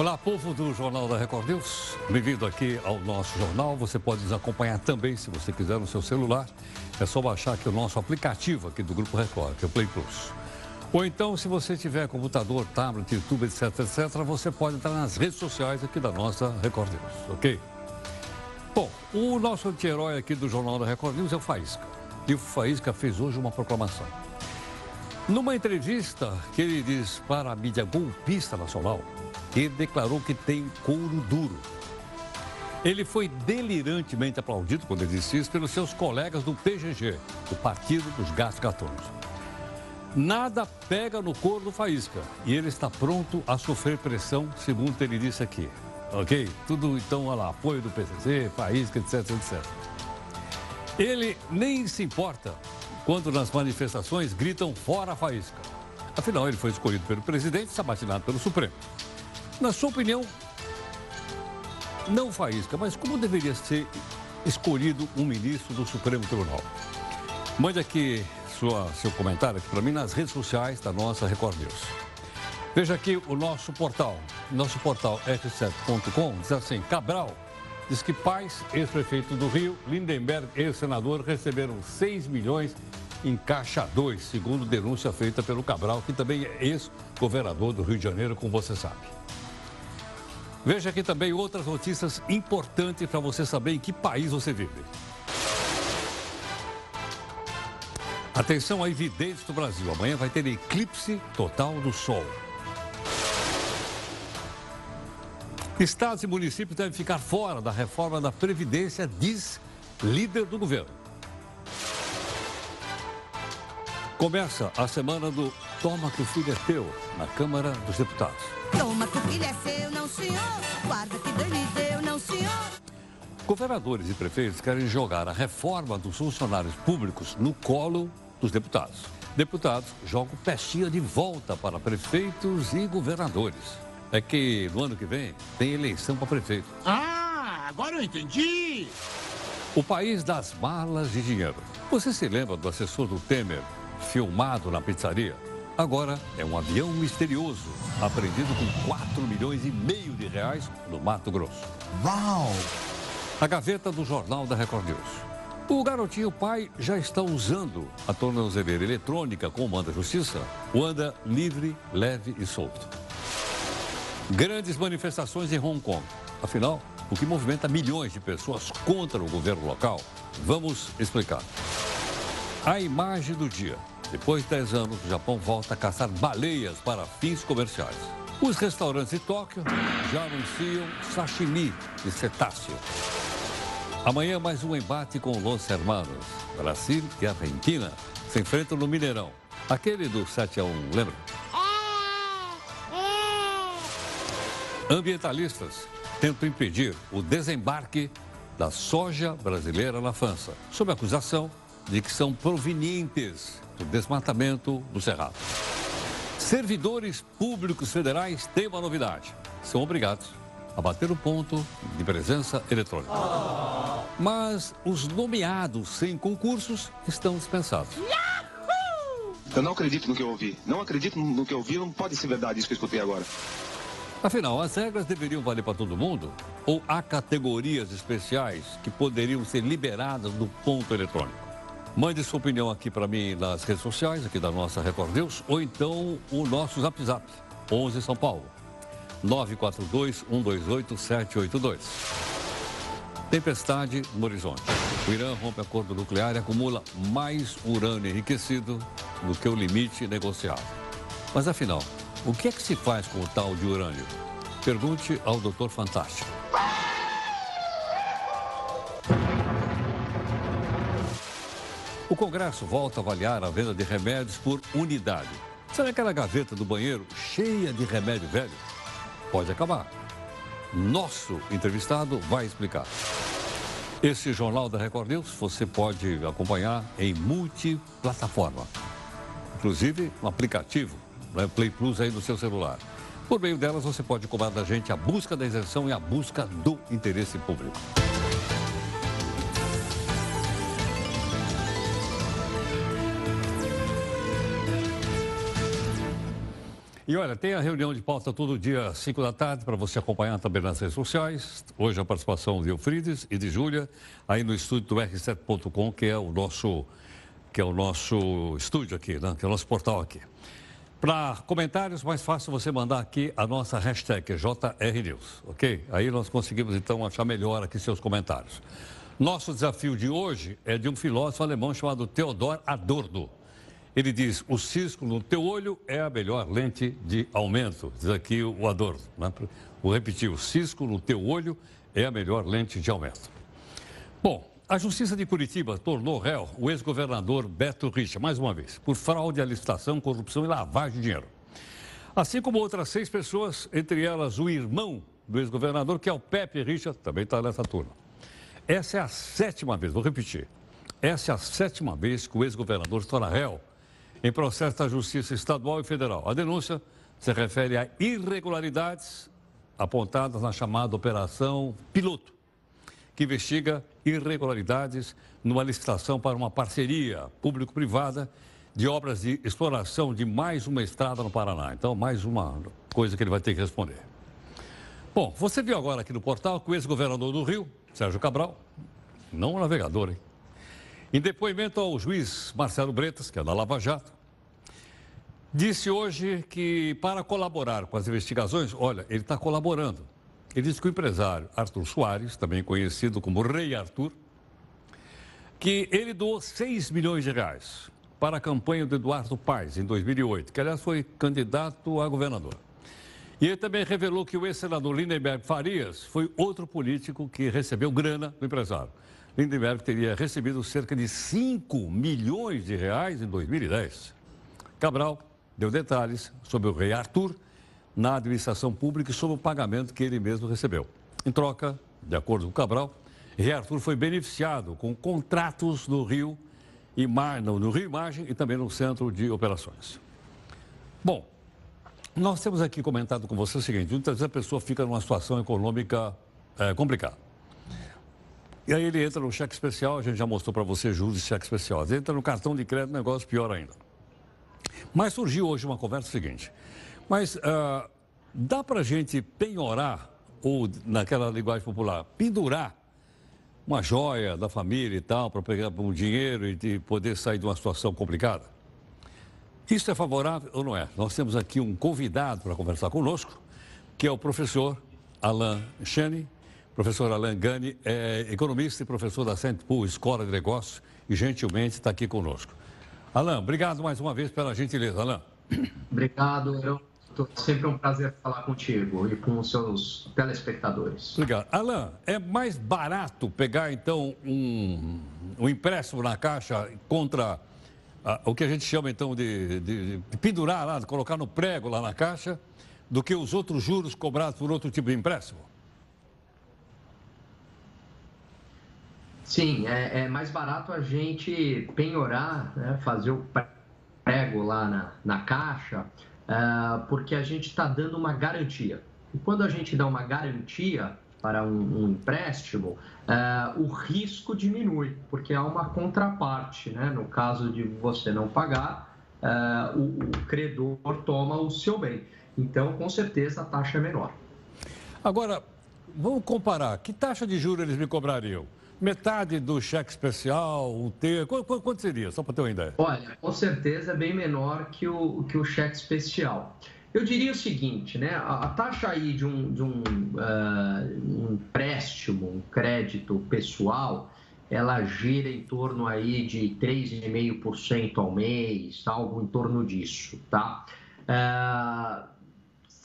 Olá, povo do Jornal da Record News. Bem-vindo aqui ao nosso jornal. Você pode nos acompanhar também, se você quiser, no seu celular. É só baixar aqui o nosso aplicativo aqui do Grupo Record, que é o Play Plus. Ou então, se você tiver computador, tablet, YouTube, etc, etc, você pode entrar nas redes sociais aqui da nossa Record News, ok? Bom, o nosso anti-herói aqui do Jornal da Record News é o Faísca. E o Faísca fez hoje uma proclamação. Numa entrevista que ele diz para a mídia golpista nacional, ele declarou que tem couro duro. Ele foi delirantemente aplaudido quando ele disse isso pelos seus colegas do PGG, o Partido dos Gatos Gatunos. Nada pega no couro do Faísca e ele está pronto a sofrer pressão, segundo ele disse aqui. Ok? Tudo então, olha lá, apoio do PCC, Faísca, etc, etc. Ele nem se importa quando nas manifestações gritam fora Faísca. Afinal, ele foi escolhido pelo presidente e sabatinado pelo Supremo. Na sua opinião, não faísca, mas como deveria ser escolhido um ministro do Supremo Tribunal? Mande aqui sua, seu comentário para mim nas redes sociais da nossa Record News. Veja aqui o nosso portal, nosso portal r7.com, diz assim, Cabral diz que Paz, ex-prefeito do Rio, Lindenberg, ex-senador, receberam 6 milhões em Caixa 2, segundo denúncia feita pelo Cabral, que também é ex-governador do Rio de Janeiro, como você sabe. Veja aqui também outras notícias importantes para você saber em que país você vive. Atenção a evidentes do Brasil. Amanhã vai ter eclipse total do Sol. Estados e municípios devem ficar fora da reforma da Previdência, diz líder do governo. Começa a semana do Toma que o filho é teu, na Câmara dos Deputados. Toma que o filho é seu, não senhor. Guarda que Deus lhe deu, não senhor. Governadores e prefeitos querem jogar a reforma dos funcionários públicos no colo dos deputados. Deputados jogam pestinha de volta para prefeitos e governadores. É que no ano que vem tem eleição para prefeito. Ah, agora eu entendi. O país das malas de dinheiro. Você se lembra do assessor do Temer filmado na pizzaria? Agora é um avião misterioso, apreendido com 4 milhões e meio de reais no Mato Grosso. Uau! A gaveta do Jornal da Record News. O garotinho pai já está usando a tornozeleira eletrônica com manda justiça. O anda livre, leve e solto. Grandes manifestações em Hong Kong. Afinal, o que movimenta milhões de pessoas contra o governo local? Vamos explicar. A imagem do dia. Depois de 10 anos, o Japão volta a caçar baleias para fins comerciais. Os restaurantes de Tóquio já anunciam sashimi de cetáceo. Amanhã, mais um embate com Los Hermanos. Brasil e Argentina se enfrentam no Mineirão. Aquele do 7 a 1, lembra? Ambientalistas tentam impedir o desembarque da soja brasileira na França, sob acusação de que são provenientes do desmatamento do Cerrado. Servidores públicos federais têm uma novidade. São obrigados a bater o ponto de presença eletrônica. Mas os nomeados sem concursos estão dispensados. Eu não acredito no que eu ouvi. Não acredito no que eu ouvi. Não pode ser verdade isso que eu escutei agora. Afinal, as regras deveriam valer para todo mundo? Ou há categorias especiais que poderiam ser liberadas do ponto eletrônico? Mande sua opinião aqui para mim nas redes sociais, aqui da nossa Record News, ou então o nosso Zap Zap, 11 São Paulo, 942-128-782. Tempestade no horizonte. O Irã rompe acordo nuclear e acumula mais urânio enriquecido do que o limite negociado. Mas afinal, o que é que se faz com o tal de urânio? Pergunte ao Doutor Fantástico. O Congresso volta a avaliar a venda de remédios por unidade. Será aquela gaveta do banheiro cheia de remédio velho? Pode acabar. Nosso entrevistado vai explicar. Esse Jornal da Record News você pode acompanhar em multiplataforma. Inclusive no aplicativo, no Play Plus aí no seu celular. Por meio delas você pode cobrar da gente a busca da isenção e a busca do interesse público. E olha, tem a reunião de pauta todo dia, 5 da tarde, para você acompanhar também nas redes sociais. Hoje a participação de Eufrides e de Júlia, aí no estúdio do R7.com, que é o nosso, que é o nosso estúdio aqui, né? que é o nosso portal aqui. Para comentários, mais fácil você mandar aqui a nossa hashtag JRNews, ok? Aí nós conseguimos então achar melhor aqui seus comentários. Nosso desafio de hoje é de um filósofo alemão chamado Theodor Adorno. Ele diz: o cisco no teu olho é a melhor lente de aumento. Diz aqui o Adorno. Né? Vou repetir: o cisco no teu olho é a melhor lente de aumento. Bom, a Justiça de Curitiba tornou réu o ex-governador Beto Richa, mais uma vez, por fraude à licitação, corrupção e lavagem de dinheiro. Assim como outras seis pessoas, entre elas o irmão do ex-governador, que é o Pepe Richa, também está nessa turma. Essa é a sétima vez, vou repetir, essa é a sétima vez que o ex-governador torna réu em processo da Justiça Estadual e Federal. A denúncia se refere a irregularidades apontadas na chamada Operação Piloto que investiga irregularidades numa licitação para uma parceria público-privada de obras de exploração de mais uma estrada no Paraná. Então, mais uma coisa que ele vai ter que responder. Bom, você viu agora aqui no portal que o ex-governador do Rio, Sérgio Cabral, não o navegador, hein? Em depoimento ao juiz Marcelo Bretas, que é da Lava Jato, disse hoje que para colaborar com as investigações, olha, ele está colaborando ele disse que o empresário Arthur Soares, também conhecido como Rei Arthur, que ele doou 6 milhões de reais para a campanha do Eduardo Paes, em 2008, que aliás foi candidato a governador. E ele também revelou que o ex-senador Lindenberg Farias foi outro político que recebeu grana do empresário. Lindenberg teria recebido cerca de 5 milhões de reais em 2010. Cabral deu detalhes sobre o rei Arthur na administração pública e sobre o pagamento que ele mesmo recebeu. Em troca, de acordo com Cabral, Rei Arthur foi beneficiado com contratos no Rio, no Rio Imagem e também no Centro de Operações. Bom, nós temos aqui comentado com você o seguinte: muitas vezes a pessoa fica numa situação econômica é, complicada. E aí ele entra no cheque especial, a gente já mostrou para você juros de cheque especial. Ele entra no cartão de crédito, negócio pior ainda. Mas surgiu hoje uma conversa seguinte. Mas uh, dá para a gente penhorar, ou naquela linguagem popular, pendurar uma joia da família e tal, para pegar um dinheiro e de poder sair de uma situação complicada? Isso é favorável ou não é? Nós temos aqui um convidado para conversar conosco, que é o professor Alain Chene. Professor Alain Gani é economista e professor da Paul Escola de Negócios e gentilmente está aqui conosco. Alain, obrigado mais uma vez pela gentileza, Alain. Obrigado, eu Sempre um prazer falar contigo e com os seus telespectadores. Obrigado. Alain, é mais barato pegar, então, um, um empréstimo na Caixa contra ah, o que a gente chama, então, de, de, de, pendurar lá, de colocar no prego lá na Caixa, do que os outros juros cobrados por outro tipo de empréstimo? Sim, é, é mais barato a gente penhorar, né, fazer o prego lá na, na Caixa uh, porque a gente está dando uma garantia. E quando a gente dá uma garantia para um, um empréstimo, uh, o risco diminui, porque há uma contraparte. Né? No caso de você não pagar, uh, o, o credor toma o seu bem. Então, com certeza, a taxa é menor. Agora, vamos comparar. Que taxa de juros eles me cobrariam? Metade do cheque especial, um terço, quanto, quanto seria, só para ter uma ideia? Olha, com certeza é bem menor que o, que o cheque especial. Eu diria o seguinte, né? A, a taxa aí de um, de um, uh, um empréstimo, um crédito pessoal, ela gira em torno aí de 3,5% ao mês, algo em torno disso, tá? Uh,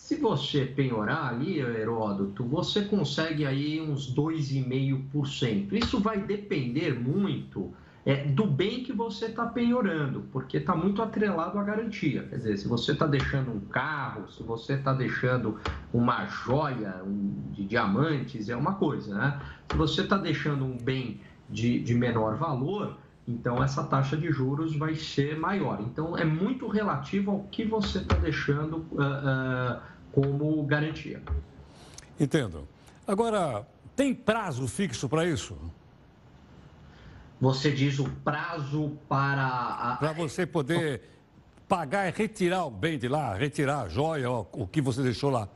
se você penhorar ali, Heródoto, você consegue aí uns 2,5%. Isso vai depender muito é, do bem que você está penhorando, porque está muito atrelado à garantia. Quer dizer, se você está deixando um carro, se você está deixando uma joia um, de diamantes, é uma coisa, né? Se você está deixando um bem de, de menor valor, então essa taxa de juros vai ser maior. Então é muito relativo ao que você está deixando. Uh, uh, como garantia. Entendo. Agora, tem prazo fixo para isso? Você diz o prazo para. Para você poder pagar é retirar o bem de lá, retirar a joia, o que você deixou lá.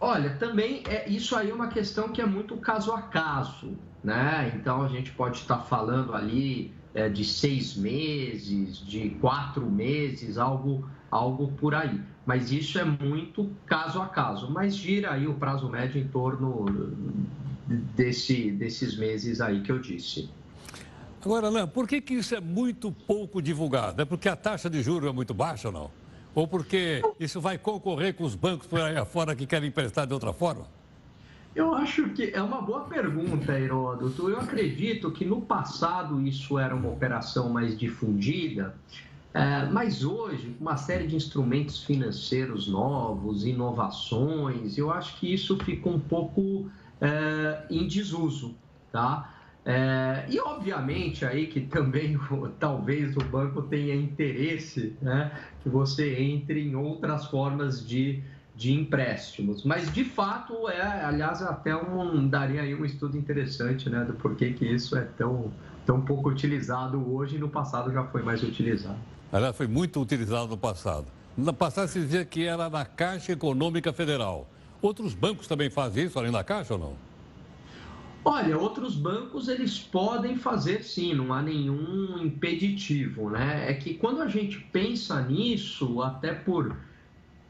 Olha, também é, isso aí é uma questão que é muito caso a caso, né? Então a gente pode estar falando ali é, de seis meses, de quatro meses, algo, algo por aí. Mas isso é muito caso a caso. Mas gira aí o prazo médio em torno desse, desses meses aí que eu disse. Agora, Alain, por que, que isso é muito pouco divulgado? É porque a taxa de juros é muito baixa ou não? Ou porque isso vai concorrer com os bancos por aí afora que querem emprestar de outra forma? Eu acho que é uma boa pergunta, Heródoto. Eu acredito que no passado isso era uma operação mais difundida, é, mas hoje, uma série de instrumentos financeiros novos, inovações, eu acho que isso ficou um pouco é, em desuso, tá? É, e obviamente aí que também talvez o banco tenha interesse né, que você entre em outras formas de, de empréstimos. Mas de fato é, aliás, até um, daria aí um estudo interessante né, do porquê que isso é tão, tão pouco utilizado hoje e no passado já foi mais utilizado. Aliás, foi muito utilizado no passado. No passado se dizia que era na Caixa Econômica Federal. Outros bancos também fazem isso além da Caixa ou não? Olha, outros bancos eles podem fazer sim, não há nenhum impeditivo, né? É que quando a gente pensa nisso, até por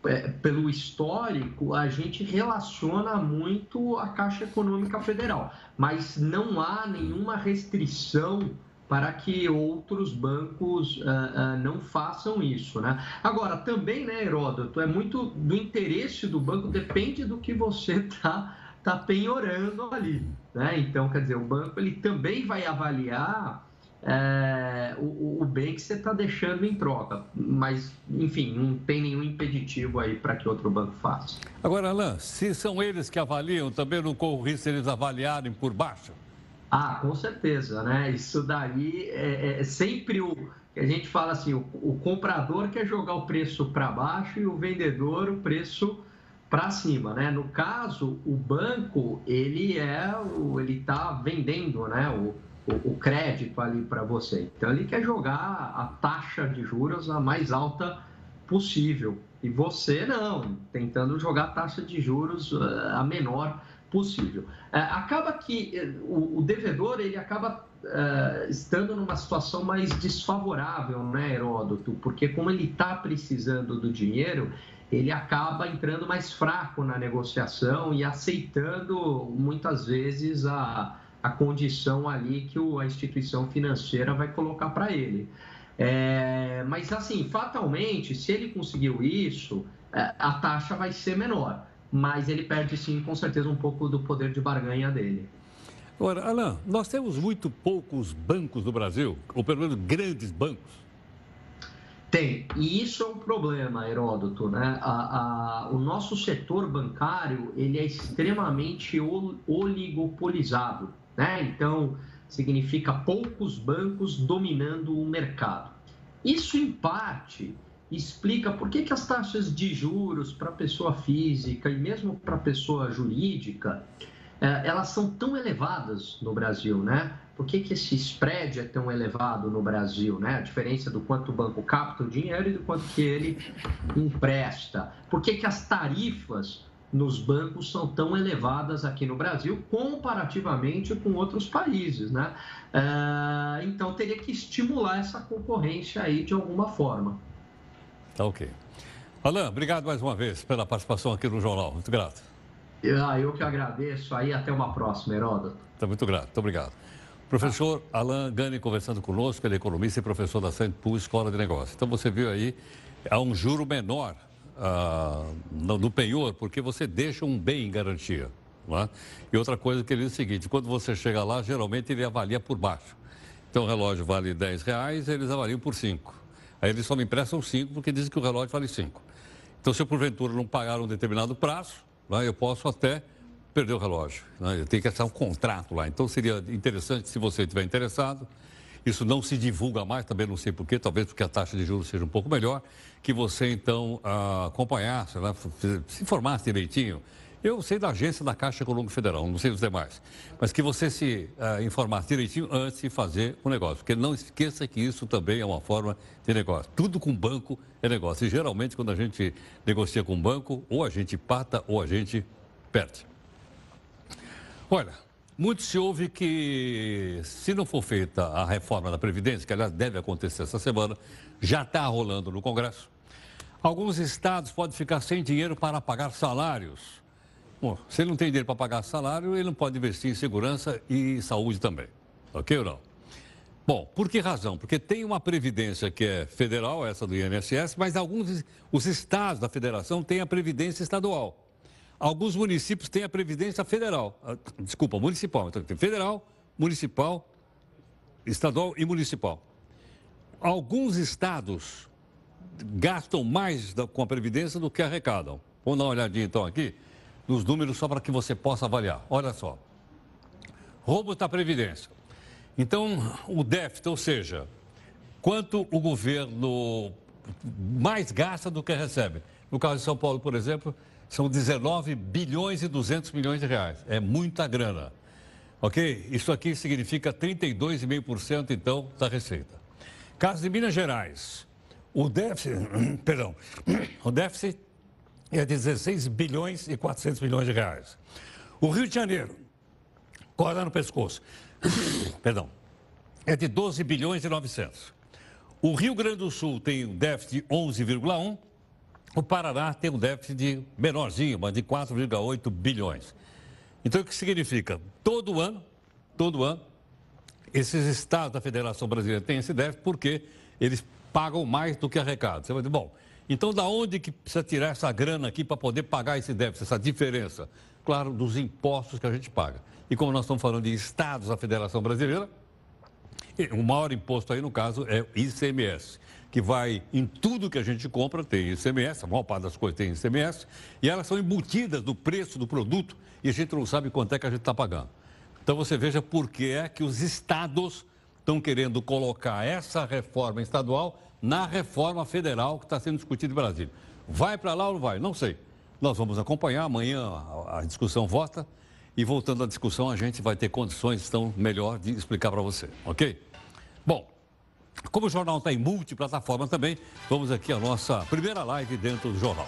é, pelo histórico, a gente relaciona muito a Caixa Econômica Federal, mas não há nenhuma restrição para que outros bancos uh, uh, não façam isso, né? Agora, também, né, Heródoto, é muito do interesse do banco, depende do que você está tá penhorando ali. Né? Então, quer dizer, o banco ele também vai avaliar é, o, o, bem que você está deixando em troca. Mas, enfim, não tem nenhum impeditivo aí para que outro banco faça. Agora, Alain, se são eles que avaliam, também não corre risco eles avaliarem por baixo? Ah, com certeza, né? Isso daí é, é sempre o. A gente fala assim: o, o comprador quer jogar o preço para baixo e o vendedor o preço para cima, né? No caso, o banco ele é o, ele está vendendo, né? O, o, o crédito ali para você. Então ele quer jogar a taxa de juros a mais alta possível e você não, tentando jogar a taxa de juros eh, a menor possível. É, acaba que eh, o, o, devedor ele acaba uh, estando numa situação mais desfavorável, né, Heródoto? Porque como ele está precisando do dinheiro, ele acaba entrando mais fraco na negociação e aceitando muitas vezes a, a condição ali que o, a instituição financeira vai colocar para ele. É, mas assim, fatalmente, se ele conseguiu isso, é, a taxa vai ser menor, mas ele perde sim, com certeza, um pouco do poder de barganha dele. Agora, Alain, nós temos muito poucos bancos no Brasil, ou pelo menos grandes bancos. Tem, e isso é um problema, Heródoto, né? A, a, o nosso setor bancário, ele é extremamente oligopolizado, né? Então, significa poucos bancos dominando o mercado. Isso, em parte, explica por que, que as taxas de juros para pessoa física e mesmo para pessoa jurídica, eh, elas são tão elevadas no Brasil, né? Por que, que esse spread é tão elevado no Brasil, né? A diferença do quanto o banco capta o dinheiro e do quanto que ele empresta. Por que, que as tarifas nos bancos são tão elevadas aqui no Brasil comparativamente com outros países, né? Uh, então teria que estimular essa concorrência aí de alguma forma. Tá ok. Alain, obrigado mais uma vez pela participação aqui no Jornal. Muito grato. Ah, eu que agradeço aí. Até uma próxima, Heródoto. Tá muito grato. Muito obrigado. Professor Alain Gani conversando conosco, ele é economista e professor da St. Paul Escola de Negócios. Então você viu aí, há um juro menor ah, no, no penhor, porque você deixa um bem em garantia. É? E outra coisa que ele diz é o seguinte, quando você chega lá, geralmente ele avalia por baixo. Então o relógio vale 10 reais, eles avaliam por 5. Aí eles só me emprestam 5 porque dizem que o relógio vale 5. Então se eu porventura não pagar um determinado prazo, é? eu posso até perdeu o relógio. Né? Tem que assinar um contrato lá. Então seria interessante, se você estiver interessado, isso não se divulga mais, também não sei porquê, talvez porque a taxa de juros seja um pouco melhor, que você então ah, acompanhasse, né? se informasse direitinho Eu sei da agência da Caixa Econômica Federal, não sei dos demais. Mas que você se uh, informar direitinho antes de fazer o negócio. Porque não esqueça que isso também é uma forma de negócio. Tudo com banco é negócio. E geralmente, quando a gente negocia com banco, ou a gente pata ou a gente perde. Olha, muito se ouve que, se não for feita a reforma da Previdência, que aliás deve acontecer essa semana, já está rolando no Congresso, alguns estados podem ficar sem dinheiro para pagar salários Bom, se ele não tem dinheiro para pagar salário, ele não pode investir em segurança e saúde também. Ok ou não? Bom, por que razão? Porque tem uma previdência que é federal, essa do INSS, mas alguns os estados da federação têm a previdência estadual. Alguns municípios têm a previdência federal. Ah, desculpa, municipal. Então tem federal, municipal, estadual e municipal. Alguns estados gastam mais com a previdência do que arrecadam. Vamos dar uma olhadinha então aqui nos números só para que você possa avaliar. Olha só. Roubo da Previdência. Então, o déficit, ou seja, quanto o governo mais gasta do que recebe. No caso de São Paulo, por exemplo, são 19 bilhões e 200 milhões de reais. É muita grana. Ok? Isso aqui significa 32,5% então da receita. Caso de Minas Gerais, o déficit, perdão, o déficit é de 16 bilhões e 400 milhões de reais. O Rio de Janeiro, corda no pescoço, perdão, é de 12 bilhões e 900. O Rio Grande do Sul tem um déficit de 11,1, o Paraná tem um déficit de menorzinho, mas de 4,8 bilhões. Então, o que significa? Todo ano, todo ano, esses estados da Federação Brasileira têm esse déficit porque eles pagam mais do que arrecadam. Você vai dizer, bom, então, da onde que precisa tirar essa grana aqui para poder pagar esse déficit, essa diferença? Claro, dos impostos que a gente paga. E como nós estamos falando de estados da Federação Brasileira, o maior imposto aí, no caso, é o ICMS, que vai em tudo que a gente compra, tem ICMS, a maior parte das coisas tem ICMS, e elas são embutidas no preço do produto e a gente não sabe quanto é que a gente está pagando. Então você veja por que é que os estados estão querendo colocar essa reforma estadual na reforma federal que está sendo discutida em Brasília. Vai para lá ou não vai? Não sei. Nós vamos acompanhar, amanhã a, discussão vota e voltando à discussão a gente vai ter condições então melhor de explicar para você, ok? Bom, como o jornal está em multiplataforma também, vamos aqui à nossa primeira live dentro do jornal.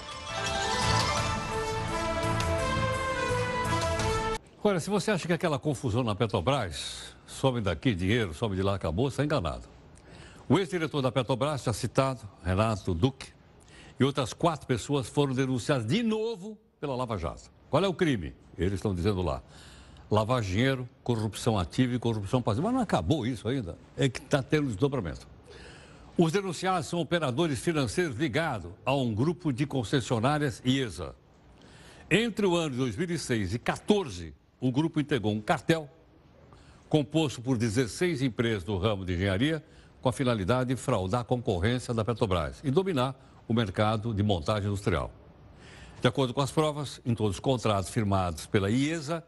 Olha, se você acha que aquela confusão na Petrobras, some daqui dinheiro, some de lá, acabou, está enganado. O ex-diretor da Petrobras, já citado, Renato Duque, e outras quatro pessoas foram denunciadas de novo pela Lava Jato. Qual é o crime? Eles estão dizendo lá. Lavar dinheiro, corrupção ativa e corrupção passiva. Mas não acabou isso ainda. É que está tendo desdobramento. Os denunciados são operadores financeiros ligados a um grupo de concessionárias IESA. Entre o ano de 2006 e 2014, o grupo integrou um cartel composto por 16 empresas do ramo de engenharia com a finalidade de fraudar a concorrência da Petrobras e dominar o mercado de montagem industrial. De acordo com as provas, em todos os contratos firmados pela IESA,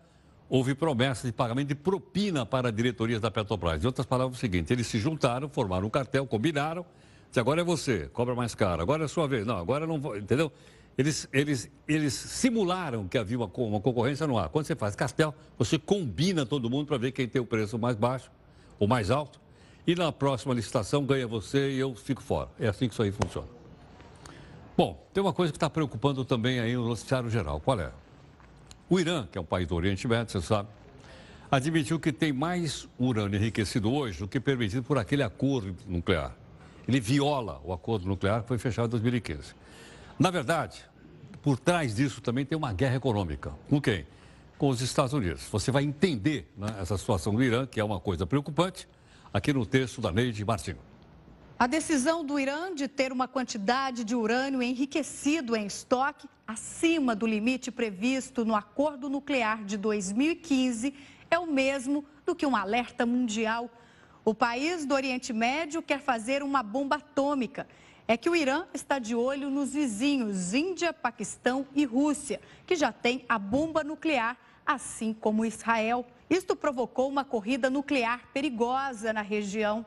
houve promessa de pagamento de propina para diretorias da Petrobras. Em outras palavras, é o seguinte: eles se juntaram, formaram um cartel, combinaram, se agora é você, cobra mais caro, agora é a sua vez. Não, agora não vou, entendeu? Eles, eles, eles simularam que havia uma, uma concorrência no ar. Quando você faz cartel, você combina todo mundo para ver quem tem o preço mais baixo ou mais alto e na próxima licitação ganha você e eu fico fora. É assim que isso aí funciona. Bom, tem uma coisa que está preocupando também aí no noticiário geral. Qual é? O Irã, que é um país do Oriente Médio, você sabe, admitiu que tem mais urânio enriquecido hoje do que permitido por aquele acordo nuclear. Ele viola o acordo nuclear que foi fechado em 2015. Na verdade, por trás disso também tem uma guerra econômica. Com quem? Com os Estados Unidos. Você vai entender né, essa situação do Irã, que é uma coisa preocupante, aqui no texto da Neide Martins. A decisão do Irã de ter uma quantidade de urânio enriquecido em estoque acima do limite previsto no acordo nuclear de 2015 é o mesmo do que um alerta mundial. O país do Oriente Médio quer fazer uma bomba atômica. É que o Irã está de olho nos vizinhos Índia, Paquistão e Rússia, que já têm a bomba nuclear, assim como Israel. Isto provocou uma corrida nuclear perigosa na região.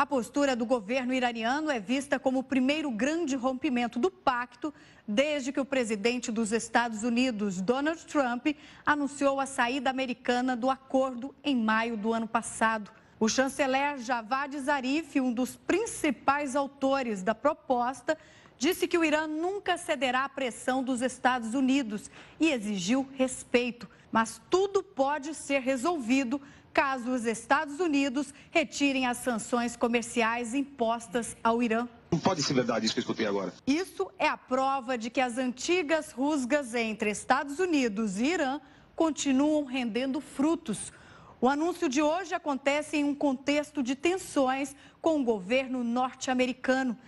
A postura do governo iraniano é vista como o primeiro grande rompimento do pacto desde que o presidente dos Estados Unidos, Donald Trump, anunciou a saída americana do acordo em maio do ano passado. O chanceler Javad Zarif, um dos principais autores da proposta, disse que o Irã nunca cederá à pressão dos Estados Unidos e exigiu respeito. Mas tudo pode ser resolvido caso os Estados Unidos retirem as sanções comerciais impostas ao Irã. Não pode ser verdade isso que eu escutei agora. Isso é a prova de que as antigas rusgas entre Estados Unidos e Irã continuam rendendo frutos. O anúncio de hoje acontece em um contexto de tensões com o governo norte-americano.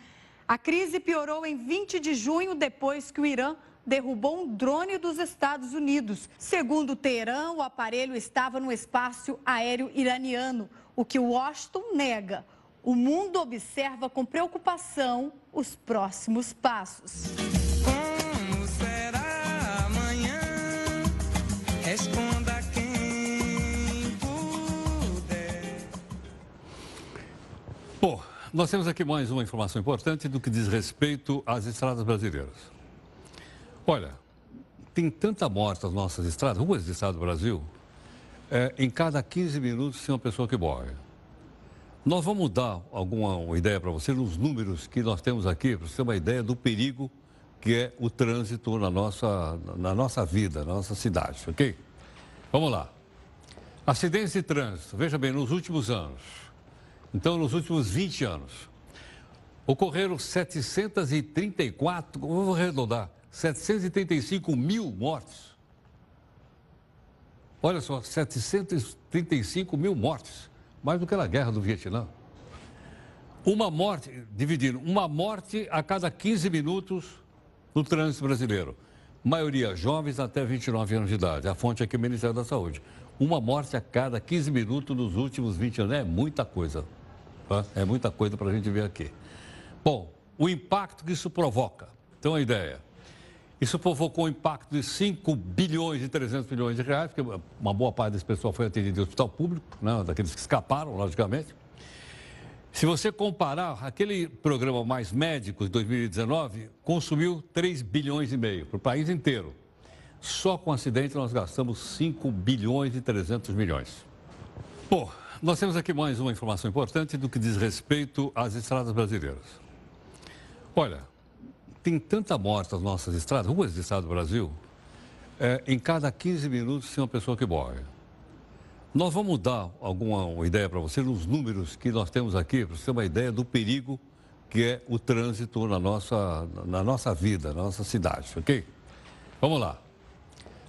A crise piorou em 20 de junho, depois que o Irã derrubou um drone dos Estados Unidos. Segundo Teherã, o aparelho estava no espaço aéreo iraniano, o que Washington nega. O mundo observa com preocupação os próximos passos. Nós temos aqui mais uma informação importante do que diz respeito às estradas brasileiras. Olha, tem tanta morte nas nossas estradas, ruas do estado do Brasil, é, em cada 15 minutos tem uma pessoa que morre. Nós vamos dar alguma ideia para você nos números que nós temos aqui, para você ter uma ideia do perigo que é o trânsito na nossa, na nossa vida, na nossa cidade, ok? Vamos lá. Acidentes de trânsito, veja bem, nos últimos anos, então nos últimos 20 anos, ocorreram 734, vou arredondar, 735 mil mortes. Olha só, 735 mil mortes. Mais do que na guerra do Vietnã. Uma morte, dividindo, uma morte a cada 15 minutos no trânsito brasileiro. Maioria jovens até 29 anos de idade. A fonte aqui é o Ministério da Saúde. Uma morte a cada 15 minutos nos últimos 20 anos. É muita coisa. Tá? É muita coisa para a gente ver aqui. Bom, o impacto que isso provoca. Então, a ideia. Isso provocou um impacto de 5 bilhões e 300 milhões de reais, porque uma boa parte desse pessoal foi atendido em hospital público, né, daqueles que escaparam, logicamente. Se você comparar, aquele programa Mais Médicos de 2019 consumiu 3 bilhões e meio para o país inteiro. Só com acidente nós gastamos 5 bilhões e 300 milhões. Bom, nós temos aqui mais uma informação importante do que diz respeito às estradas brasileiras. Olha, tem tanta morte nas nossas estradas, ruas do estado do Brasil, é, em cada 15 minutos tem uma pessoa que morre. Nós vamos dar alguma ideia para você nos números que nós temos aqui, para você ter uma ideia do perigo que é o trânsito na nossa, na nossa vida, na nossa cidade, ok? Vamos lá.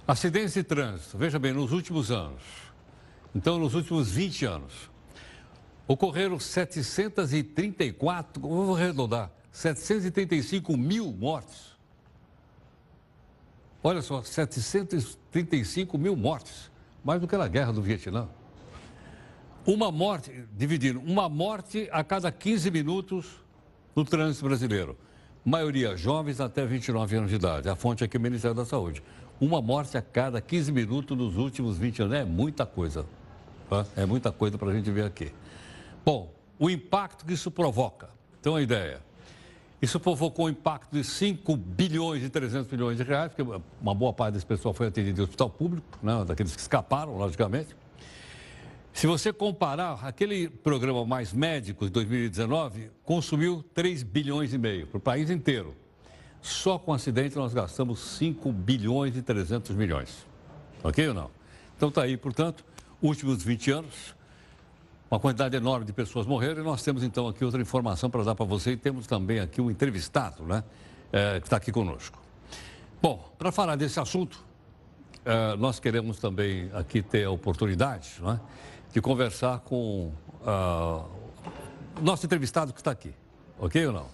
Acidentes de trânsito, veja bem, nos últimos anos, então nos últimos 20 anos, ocorreram 734, vou arredondar, 735 mil mortes. Olha só, 735 mil mortes. Mais do que na guerra do Vietnã. Uma morte, dividindo, uma morte a cada 15 minutos no trânsito brasileiro. Maioria jovens até 29 anos de idade. A fonte aqui é o Ministério da Saúde. Uma morte a cada 15 minutos nos últimos 20 anos. É muita coisa. Tá? É muita coisa para a gente ver aqui. Bom, o impacto que isso provoca. Então, a ideia. Isso provocou um impacto de 5 bilhões e 300 milhões de reais, porque uma boa parte desse pessoal foi atendido em hospital público, né, daqueles que escaparam, logicamente. Se você comparar, aquele programa Mais Médicos de 2019 consumiu 3 bilhões e meio para o país inteiro. Só com acidente nós gastamos 5 bilhões e 300 milhões. Ok ou não? Então está aí, portanto, últimos 20 anos, uma quantidade enorme de pessoas morreram e nós temos então aqui outra informação para dar para você e temos também aqui um entrevistado, né, é, que está aqui conosco. Bom, para falar desse assunto, é, nós queremos também aqui ter a oportunidade né, de conversar com uh, nosso entrevistado que está aqui, ok ou não?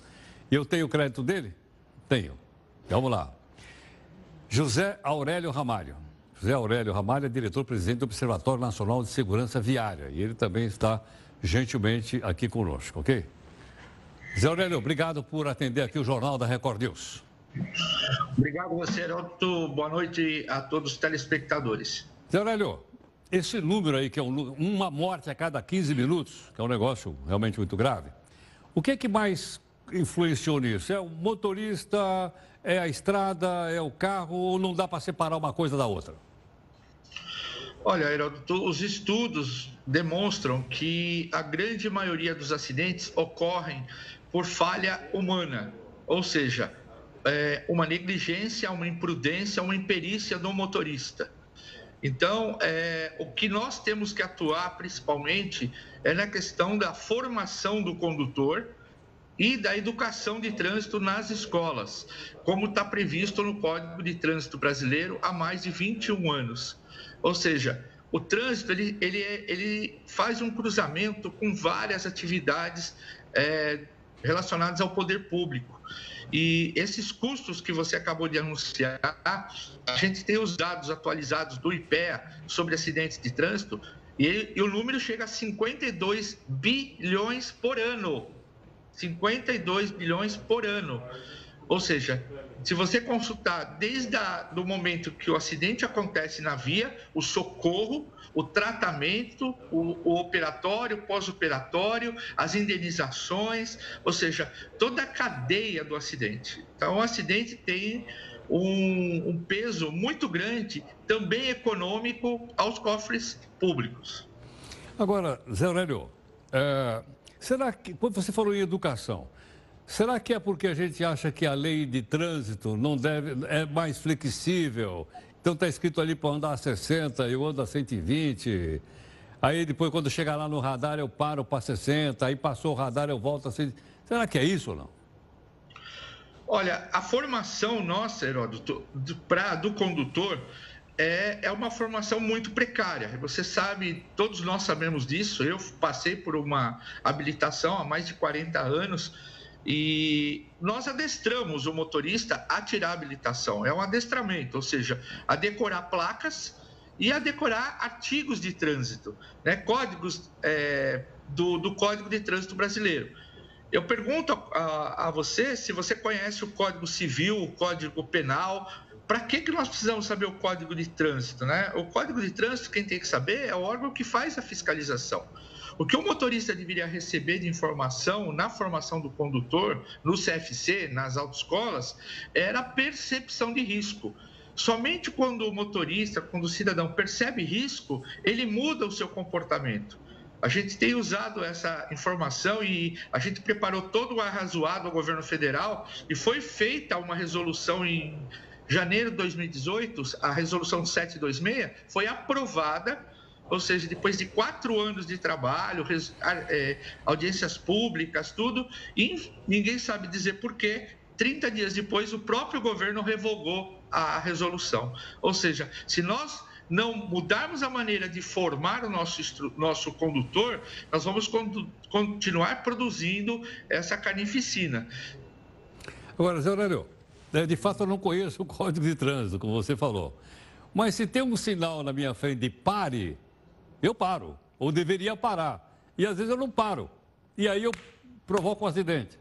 Eu tenho o crédito dele? Tenho. Vamos lá. José Aurélio Ramalho. José Aurélio Ramalho é diretor-presidente do Observatório Nacional de Segurança Viária e ele também está gentilmente aqui conosco, ok? Zé Aurélio, obrigado por atender aqui o Jornal da Record News. Obrigado você, Heródoto. Boa noite a todos os telespectadores. Zé Aurélio, esse número aí, que é um uma morte a cada 15 minutos, que é um negócio realmente muito grave, o que é que mais influenciou nisso? É o motorista, é a estrada, é o carro, ou não dá para separar uma coisa da outra? Olha, Heródoto, os estudos demonstram que a grande maioria dos acidentes ocorrem por falha humana, ou seja, é, uma negligência, uma imprudência, uma imperícia do motorista. Então, é, o que nós temos que atuar principalmente é na questão da formação do condutor e da educação de trânsito nas escolas, como está previsto no Código de Trânsito Brasileiro há mais de 21 anos. Ou seja, o trânsito ele, ele, é- ele faz um cruzamento com várias atividades é, relacionadas ao poder público. E esses custos que você acabou de anunciar, a gente tem os dados atualizados do IPEA sobre acidentes de trânsito e, e o número chega a 52 bilhões por ano. 52 bilhões por ano. Ou seja, se você consultar desde o momento que o acidente acontece na via, o socorro, o tratamento, o, o operatório, o pós-operatório, as indenizações, ou seja, toda a cadeia do acidente. Então, o acidente tem um, um peso muito grande, também econômico, aos cofres públicos. Agora, Zé Aurélio, é, será que, quando você falou em educação, será que é porque a gente acha que a lei de trânsito não deve, é mais flexível? Então está escrito ali para andar a 60, eu ando a 120. Aí depois, quando chegar lá no radar, eu paro para 60, aí passou o radar, eu volto a 120. Será que é isso ou não? Olha, a formação nossa, Heródoto, do, pra, do condutor é, é uma formação muito precária. Você sabe, todos nós sabemos disso. Eu passei por uma habilitação há mais de 40 anos e nós adestramos o motorista a tirar a habilitação. É um adestramento, ou seja, a decorar placas e a decorar artigos de trânsito, né? códigos é, do, do Código de Trânsito Brasileiro. Eu pergunto a, a, você se você conhece o Código Civil, o Código Penal. Para que, que nós precisamos saber o Código de Trânsito? Né? O Código de Trânsito, quem tem que saber, é o órgão que faz a fiscalização. O que o motorista deveria receber de informação na formação do condutor, no CFC, nas autoescolas, era percepção de risco. Somente quando o motorista, quando o cidadão percebe risco, ele muda o seu comportamento. A gente tem usado essa informação e a gente preparou todo o arrazoado ao governo federal e foi feita uma resolução em janeiro de 2018, a resolução 726, foi aprovada, ou seja, depois de quatro anos de trabalho, é, audiências públicas, tudo, e ninguém sabe dizer por quê. 30 dias depois, o próprio governo revogou a resolução. Ou seja, se nós não mudarmos a maneira de formar o nosso, nosso condutor, nós vamos continuar produzindo essa carnificina. Agora, Zé Aurélio, né, de fato eu não conheço o Código de Trânsito, como você falou. Mas se tem um sinal na minha frente de pare, eu paro, ou deveria parar. E às vezes eu não paro. E aí eu provoco um acidente.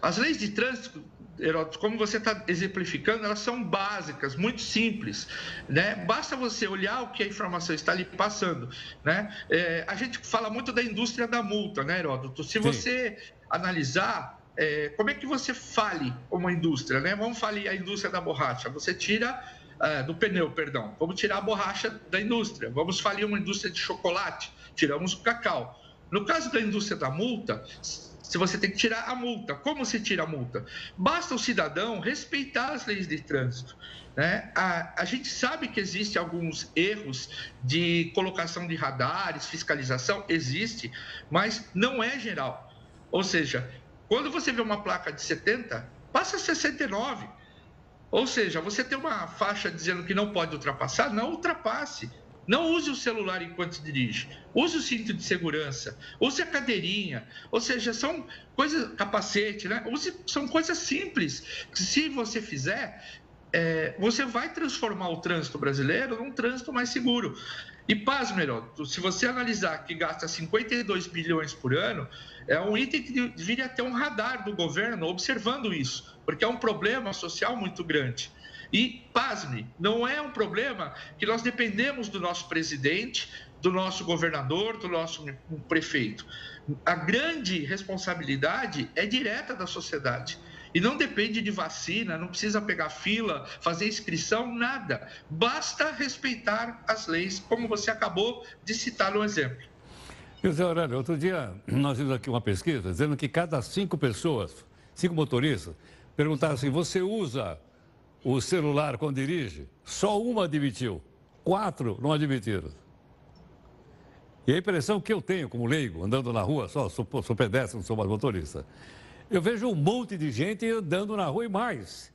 As leis de trânsito Heródoto, como você está exemplificando, elas são básicas, muito simples. Né? Basta você olhar o que a informação está ali passando. Né? É, a gente fala muito da indústria da multa, né, Heródoto? Se você Sim. analisar, é, como é que você fale uma indústria? Né? Vamos falar a indústria da borracha. Você tira. É, do pneu, perdão. Vamos tirar a borracha da indústria. Vamos falir uma indústria de chocolate. Tiramos o cacau. No caso da indústria da multa, se você tem que tirar a multa. Como se tira a multa? Basta o cidadão respeitar as leis de trânsito. Né? A, a gente sabe que existem alguns erros de colocação de radares, fiscalização, existe, mas não é geral. Ou seja, quando você vê uma placa de 70, passa 69. Ou seja, você tem uma faixa dizendo que não pode ultrapassar, não ultrapasse. Não use o celular enquanto dirige. Use o cinto de segurança. Use a cadeirinha. Ou seja, são coisas. capacete, né? Use, são coisas simples. Que se você fizer, é, você vai transformar o trânsito brasileiro num trânsito mais seguro. E pasme, se você analisar que gasta 52 bilhões por ano, é um item que deveria ter um radar do governo observando isso, porque é um problema social muito grande. E, pasme, não é um problema que nós dependemos do nosso presidente, do nosso governador, do nosso prefeito. A grande responsabilidade é direta da sociedade. E não depende de vacina, não precisa pegar fila, fazer inscrição, nada. Basta respeitar as leis, como você acabou de citar no exemplo. José Aurélio, outro dia nós vimos aqui uma pesquisa dizendo que cada cinco pessoas, cinco motoristas, perguntaram assim: você usa o celular quando dirige? Só uma admitiu, quatro não admitiram. E a impressão que eu tenho como leigo, andando na rua, só sou, sou pedestre, não sou mais motorista, eu vejo um monte de gente andando na rua e mais.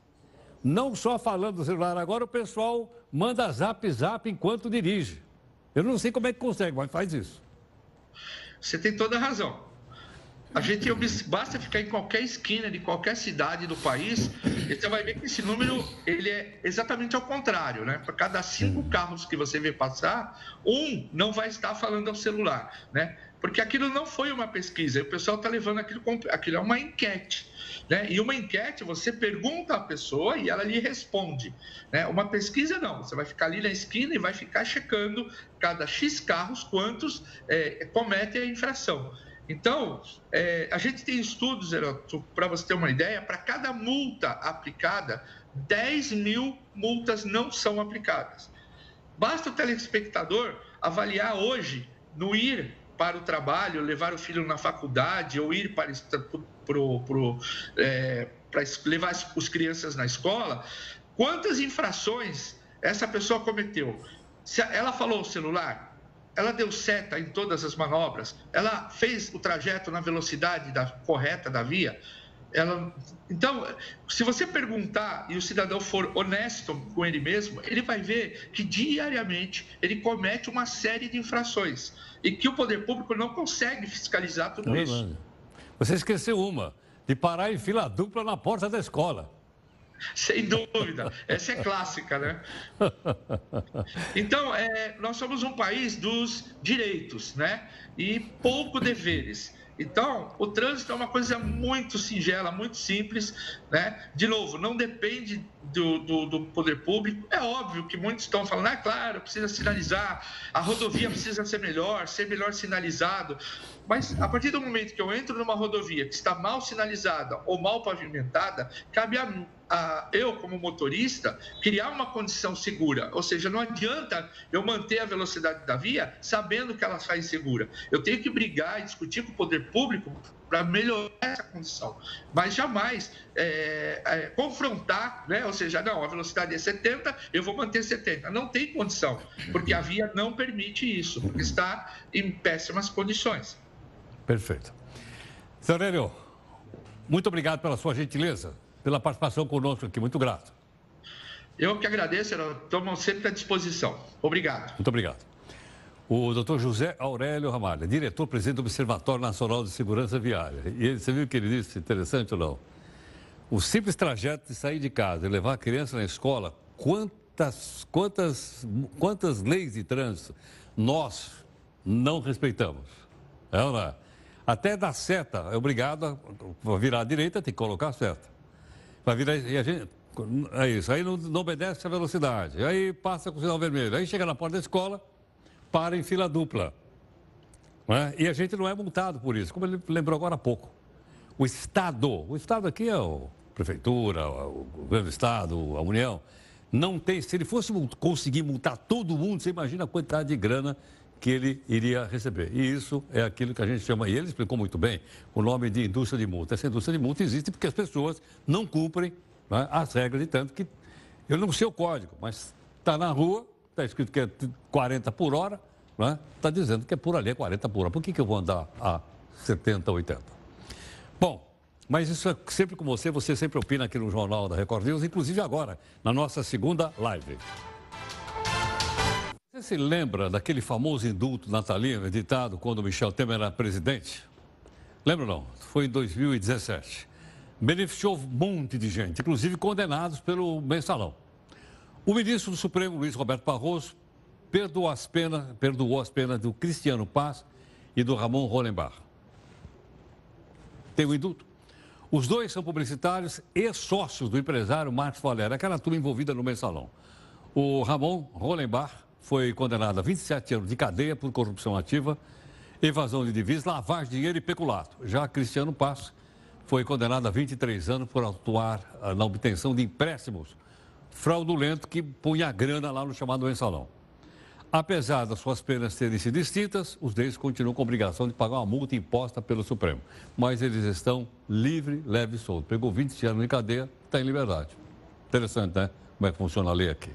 Não só falando do celular, agora o pessoal manda zap zap enquanto dirige. Eu não sei como é que consegue, mas faz isso. Você tem toda a razão. A gente basta ficar em qualquer esquina de qualquer cidade do país, e você vai ver que esse número ele é exatamente ao contrário, né? Para cada cinco carros que você vê passar, um não vai estar falando ao celular, né? Porque aquilo não foi uma pesquisa, o pessoal está levando aquilo, aquilo é uma enquete. Né? E uma enquete, você pergunta à pessoa e ela lhe responde. Né? Uma pesquisa, não. Você vai ficar ali na esquina e vai ficar checando cada X carros quantos é, cometem a infração. Então, é, a gente tem estudos, para você ter uma ideia, para cada multa aplicada, 10 mil multas não são aplicadas. Basta o telespectador avaliar hoje no ir para o trabalho, levar o filho na faculdade ou ir para, pro, pro, é, para levar as crianças na escola, quantas infrações essa pessoa cometeu? Se ela falou o celular, ela deu seta em todas as manobras, ela fez o trajeto na velocidade da, correta da via, ela, então, se você perguntar e o cidadão for honesto com ele mesmo, ele vai ver que diariamente ele comete uma série de infrações e que o poder público não consegue fiscalizar tudo é isso. Você esqueceu uma, de parar em fila dupla na porta da escola. Sem dúvida, essa é clássica, né? Então, é, nós somos um país dos direitos, né? E pouco deveres. Então, o trânsito é uma coisa muito singela, muito simples, né? De novo, não depende do, do, do, poder público. É óbvio que muitos estão falando, ah, claro, precisa sinalizar, a rodovia precisa ser melhor, ser melhor sinalizado. Mas a partir do momento que eu entro numa rodovia que está mal sinalizada ou mal pavimentada, cabe a a, eu, como motorista, criar uma condição segura. Ou seja, não adianta eu manter a velocidade da via sabendo que ela sai insegura. Eu tenho que brigar e discutir com o poder público para melhorar essa condição. Mas jamais é, é, confrontar, né? ou seja, não, a velocidade é 70, eu vou manter 70. Não tem condição, porque a via não permite isso, porque está em péssimas condições. Perfeito. Aurélio, muito obrigado pela sua gentileza pela participação conosco aqui. Muito grato. Eu que agradeço, estamos sempre à disposição. Obrigado. Muito obrigado. O doutor José Aurélio Ramalho, diretor-presidente do Observatório Nacional de Segurança Viária. E ele, você viu o que ele disse? Interessante ou não? O simples trajeto de sair de casa e levar a criança na escola, quantas, quantas, quantas leis de trânsito nós não respeitamos? É ou não é? Até dar seta, é obrigado a virar à direita, tem que colocar a seta. Vai virar, e a gente, é isso, aí não, não obedece a velocidade, aí passa com o sinal vermelho, aí chega na porta da escola, para em fila dupla. É? E a gente não é multado por isso, como ele lembrou agora há pouco. O Estado, o Estado aqui é a Prefeitura, o governo do Estado, a União, não tem, se ele fosse conseguir multar todo mundo, você imagina a quantidade de grana que ele iria receber. E isso é aquilo que a gente chama, e ele explicou muito bem, o nome de indústria de multa. Essa indústria de multa existe porque as pessoas não cumprem né, as regras, de tanto que eu não sei o código, mas está na rua, está escrito que é 40 por hora, está né, dizendo que é por ali, é 40 por hora. Por que, que eu vou andar a 70, 80? Bom, mas isso é sempre com você, você sempre opina aqui no Jornal da Record News, inclusive agora, na nossa segunda live. Você se lembra daquele famoso indulto natalino editado quando Michel Temer era presidente? Lembra não? Foi em 2017. Beneficiou um monte de gente, inclusive condenados pelo mensalão. O ministro do Supremo, Luiz Roberto Barroso, perdoou as penas, perdoou as penas do Cristiano Paz e do Ramon Hollenbach. Tem o indulto. Os dois são publicitários e sócios do empresário Marcos Valério, aquela turma envolvida no mensalão. O Ramon Rolenbach foi condenado a 27 anos de cadeia por corrupção ativa, evasão de divisas, lavagem de dinheiro e peculato. Já Cristiano Passo foi condenado a 23 anos por atuar ah, na obtenção de empréstimos fraudulentos que punha grana lá no chamado mensalão. Apesar das suas penas terem sido distintas, os deles continuam com a obrigação de pagar uma multa imposta pelo Supremo. Mas eles estão livre, leve e solto. Pegou 20 anos de cadeia, está em liberdade. Interessante, né? Como é que funciona a lei aqui.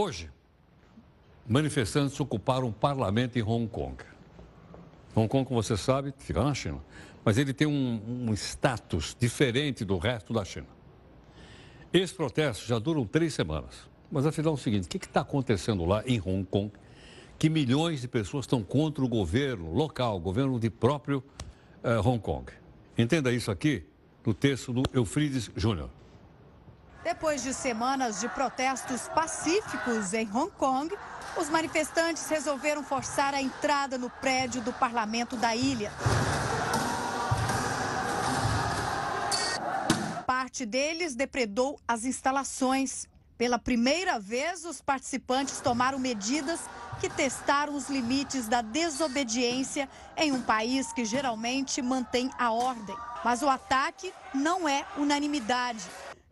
Hoje, manifestantes ocuparam um parlamento em Hong Kong. Hong Kong, como você sabe, fica na China. Mas ele tem um, um status diferente do resto da China. Esses protestos já duram três semanas. Mas afinal é o seguinte, o que está acontecendo lá em Hong Kong? Que milhões de pessoas estão contra o governo local, o governo de próprio eh, Hong Kong. Entenda isso aqui no texto do Eufrides Júnior. Depois de semanas de protestos pacíficos em Hong Kong, os manifestantes resolveram forçar a entrada no prédio do parlamento da ilha. Parte deles depredou as instalações. Pela primeira vez, os participantes tomaram medidas que testaram os limites da desobediência em um país que geralmente mantém a ordem. Mas o ataque não é unanimidade.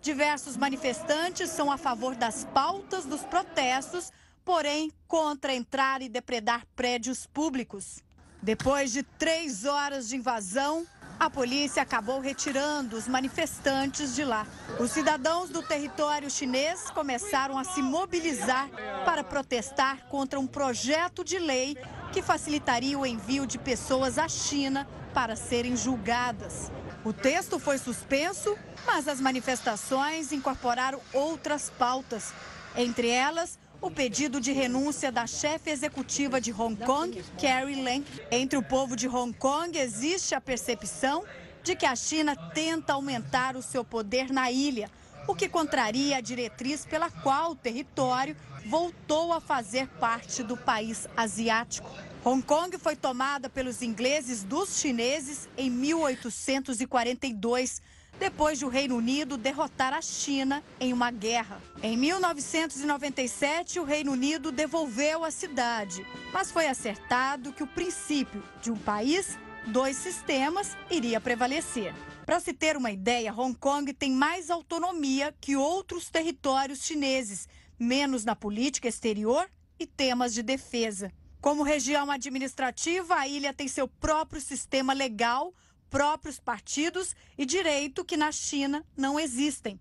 Diversos manifestantes são a favor das pautas dos protestos, porém contra entrar e depredar prédios públicos. Depois de três horas de invasão, a polícia acabou retirando os manifestantes de lá. Os cidadãos do território chinês começaram a se mobilizar para protestar contra um projeto de lei que facilitaria o envio de pessoas à China para serem julgadas. O texto foi suspenso, mas as manifestações incorporaram outras pautas, entre elas o pedido de renúncia da chefe executiva de Hong Kong, Carrie Lam. Entre o povo de Hong Kong existe a percepção de que a China tenta aumentar o seu poder na ilha, o que contraria a diretriz pela qual o território voltou a fazer parte do país asiático. Hong Kong foi tomada pelos ingleses dos chineses em 1842 depois de o Reino Unido derrotar a China em uma guerra. Em 1997, o Reino Unido devolveu a cidade, mas foi acertado que o princípio de um país, dois sistemas iria prevalecer. Para se ter uma ideia, Hong Kong tem mais autonomia que outros territórios chineses, menos na política exterior e temas de defesa. Como região administrativa, a ilha tem seu próprio sistema legal próprios partidos e direito que na China não existem.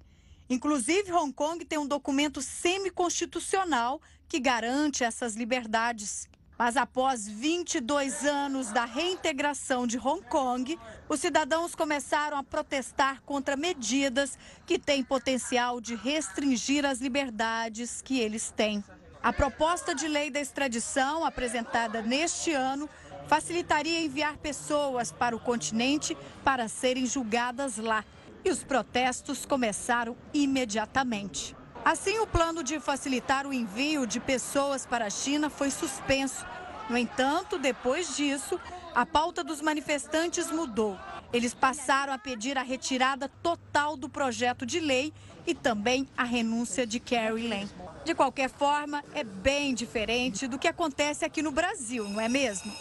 Inclusive, Hong Kong tem um documento semi-constitucional que garante essas liberdades. Mas após 22 anos da reintegração de Hong Kong, os cidadãos começaram a protestar contra medidas que têm potencial de restringir as liberdades que eles têm. A proposta de lei da extradição, apresentada neste ano, facilitaria enviar pessoas para o continente para serem julgadas lá. E os protestos começaram imediatamente. Assim, o plano de facilitar o envio de pessoas para a China foi suspenso. No entanto, depois disso, a pauta dos manifestantes mudou. Eles passaram a pedir a retirada total do projeto de lei e também a renúncia de Carrie Lam. De qualquer forma, é bem diferente do que acontece aqui no Brasil, não é mesmo?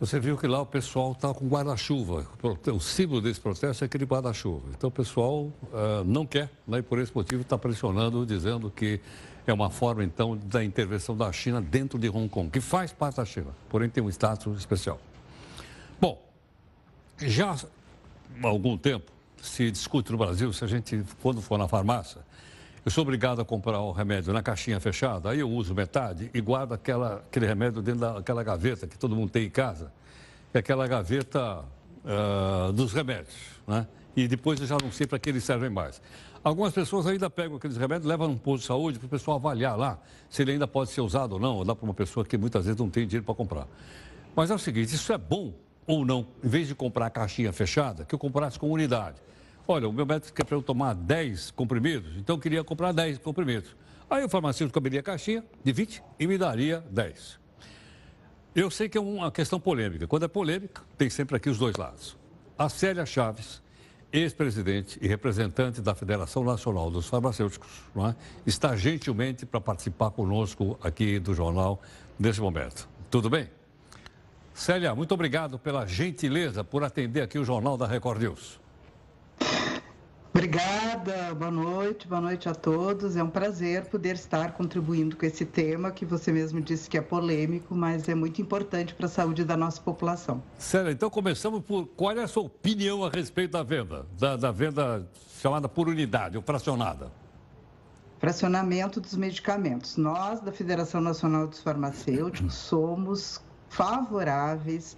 Você viu que lá o pessoal está com guarda-chuva. O símbolo desse processo é aquele guarda-chuva. Então o pessoal uh, não quer, né, e por esse motivo está pressionando, dizendo que é uma forma, então, da intervenção da China dentro de Hong Kong, que faz parte da China, porém tem um status especial. Bom, já há algum tempo se discute no Brasil se a gente, quando for na farmácia, eu sou obrigado a comprar o remédio na caixinha fechada, aí eu uso metade e guardo aquela, aquele remédio dentro daquela gaveta que todo mundo tem em casa, é aquela gaveta uh, dos remédios, né? E depois eu já não sei para que eles servem mais. Algumas pessoas ainda pegam aqueles remédios, levam num posto de saúde para o pessoal avaliar lá se ele ainda pode ser usado ou não, ou dá para uma pessoa que muitas vezes não tem dinheiro para comprar. Mas é o seguinte, isso é bom ou não? Em vez de comprar a caixinha fechada, que eu comprasse com unidade. Olha, o meu médico quer para eu tomar 10 comprimidos, então eu queria comprar 10 comprimidos. Aí o farmacêutico abriria a caixinha de 20 e me daria 10. Eu sei que é uma questão polêmica. Quando é polêmica, tem sempre aqui os dois lados. A Célia Chaves, ex-presidente e representante da Federação Nacional dos Farmacêuticos, é? está gentilmente para participar conosco aqui do jornal nesse momento. Tudo bem? Célia, muito obrigado pela gentileza por atender aqui o Jornal da Record News. Obrigada, boa noite, boa noite a todos. É um prazer poder estar contribuindo com esse tema que você mesmo disse que é polêmico, mas é muito importante para a saúde da nossa população. Célia, então começamos por qual é a sua opinião a respeito da venda, da, da venda chamada por unidade, ou fracionada? Fracionamento dos medicamentos. Nós, da Federação Nacional dos Farmacêuticos, somos favoráveis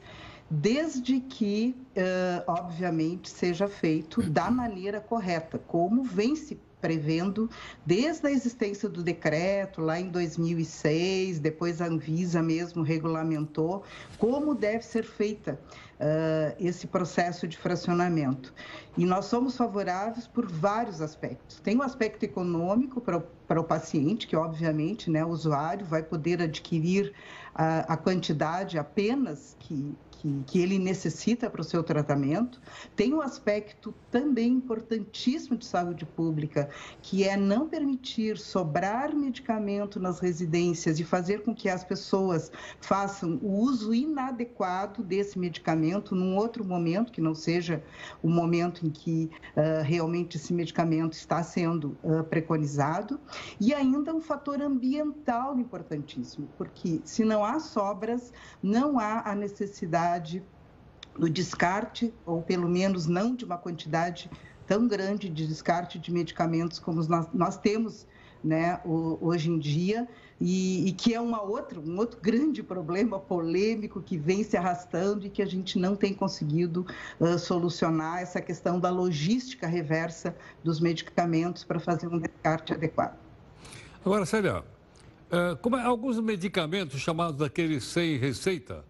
desde que, uh, obviamente, seja feito da maneira correta, como vem se prevendo desde a existência do decreto lá em 2006, depois a Anvisa mesmo regulamentou como deve ser feita uh, esse processo de fracionamento. E nós somos favoráveis por vários aspectos. Tem o aspecto econômico para o, para o paciente, que obviamente né, o usuário vai poder adquirir a, a quantidade apenas que, que, que ele necessita para o seu tratamento. Tem um aspecto também importantíssimo de saúde pública, que é não permitir sobrar medicamento nas residências e fazer com que as pessoas façam o uso inadequado desse medicamento num outro momento, que não seja o momento em que uh, realmente esse medicamento está sendo uh, preconizado. E ainda um fator ambiental importantíssimo, porque se não há sobras, não há a necessidade do descarte, ou pelo menos não de uma quantidade tão grande de descarte de medicamentos como nós, nós temos né, hoje em dia, e, e, que é uma outra, um outro grande problema polêmico que vem se arrastando e que a gente não tem conseguido uh, solucionar essa questão da logística reversa dos medicamentos para fazer um descarte adequado. Agora, Célia, como é, alguns medicamentos chamados daqueles sem receita,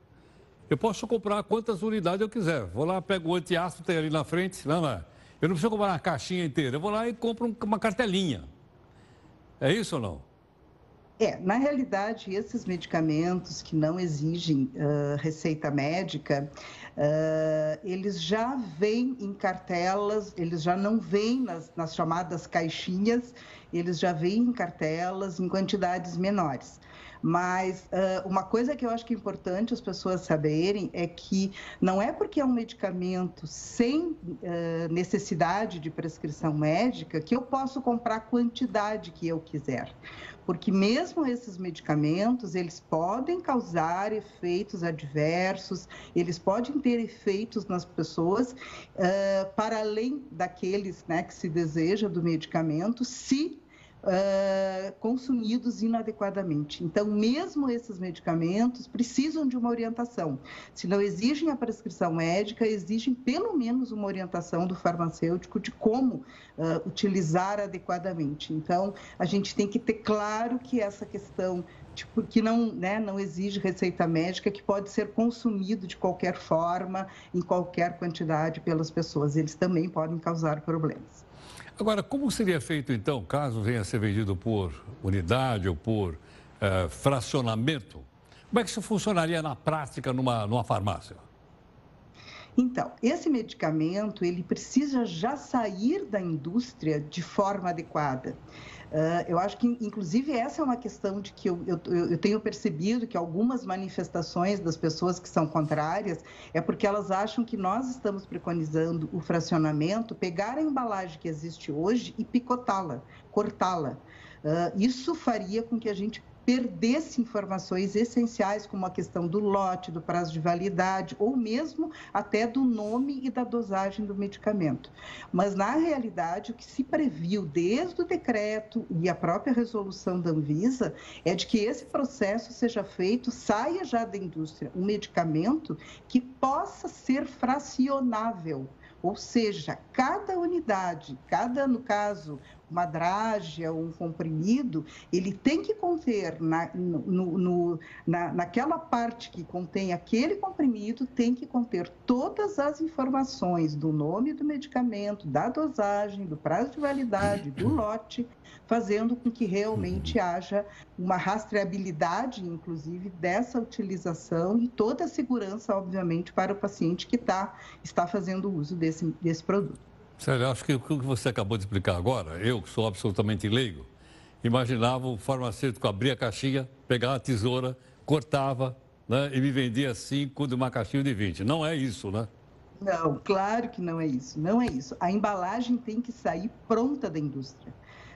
eu posso comprar quantas unidades eu quiser. Vou lá, pego o antiácido, tem ali na frente. Não. É? Eu não preciso comprar uma caixinha inteira. Eu vou lá e compro uma cartelinha. É isso ou não? É, na realidade, esses medicamentos que não exigem uh, receita médica, uh, eles já vêm em cartelas, eles já não vêm nas, nas chamadas caixinhas, eles já vêm em cartelas em quantidades menores. Mas uh, uma coisa que eu acho que é importante as pessoas saberem é que não é porque é um medicamento sem uh, necessidade de prescrição médica que eu posso comprar a quantidade que eu quiser. Porque mesmo esses medicamentos, eles podem causar efeitos adversos, eles podem ter efeitos nas pessoas, uh, para além daqueles né, que se deseja do medicamento, se uh, consumidos inadequadamente. Então, mesmo esses medicamentos precisam de uma orientação. Se não exigem a prescrição médica, exigem pelo menos uma orientação do farmacêutico de como uh, utilizar adequadamente. Então, a gente tem que ter claro que essa questão tipo, que não, né, não exige receita médica, que pode ser consumido de qualquer forma, em qualquer quantidade pelas pessoas. Eles também podem causar problemas. Agora, como seria feito então, caso venha a ser vendido por unidade ou por uh, fracionamento? Como é que isso funcionaria na prática numa, numa farmácia? Então, esse medicamento, ele precisa já sair da indústria de forma adequada. Uh, eu acho que, inclusive, essa é uma questão de que eu, eu, eu, tenho percebido que algumas manifestações das pessoas que são contrárias é porque elas acham que nós estamos preconizando o fracionamento, pegar a embalagem que existe hoje e picotá-la, cortá-la. Uh, isso faria com que a gente perdesse informações essenciais, como a questão do lote, do prazo de validade, ou mesmo até do nome e da dosagem do medicamento. Mas, na realidade, o que se previu desde o decreto e a própria resolução da Anvisa é de que esse processo seja feito, saia já da indústria, um medicamento que possa ser fracionável. Ou seja, cada unidade, cada, no caso, uma drágia ou um comprimido, ele tem que conter na, no, no, na, naquela parte que contém aquele comprimido, tem que conter todas as informações do nome do medicamento, da dosagem, do prazo de validade, do lote, fazendo com que realmente haja uma rastreabilidade, inclusive, dessa utilização e toda a segurança, obviamente, para o paciente que tá, está fazendo uso desse, desse produto. Sério, acho que o que você acabou de explicar agora, eu que sou absolutamente leigo, imaginava o farmacêutico abrir a caixinha, pegar a tesoura, cortava né, e me vendia cinco de uma caixinha de 20. Não é isso, né? Não, claro que não é isso. Não é isso. A embalagem tem que sair pronta da indústria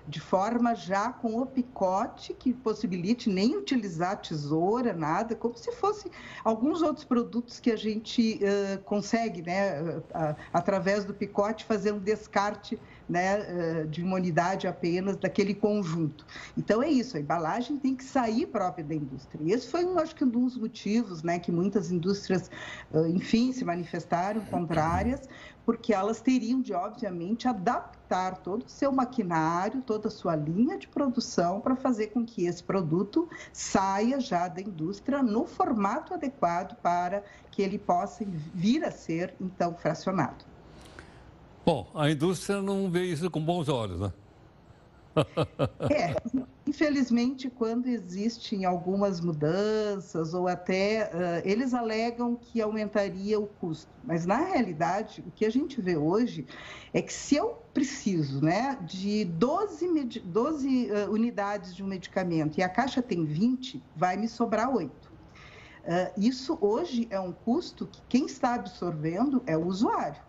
de forma já com o picote que possibilite nem utilizar tesoura, nada, como se fosse alguns outros produtos que a gente uh, consegue, né, uh, uh, através do picote, fazer um descarte né, de uma unidade apenas daquele conjunto. Então é isso, a embalagem tem que sair própria da indústria. E esse foi, um, acho que, um dos motivos né, que muitas indústrias, enfim, se manifestaram contrárias, porque elas teriam de, obviamente, adaptar todo o seu maquinário, toda a sua linha de produção para fazer com que esse produto saia já da indústria no formato adequado para que ele possa vir a ser, então, fracionado. Bom, a indústria não vê isso com bons olhos, né? É, infelizmente, quando existem algumas mudanças ou até uh, eles alegam que aumentaria o custo, mas na realidade o que a gente vê hoje é que se eu preciso, né, de 12, 12 uh, unidades de um medicamento e a caixa tem 20, vai me sobrar 8. Uh, isso hoje é um custo que quem está absorvendo é o usuário.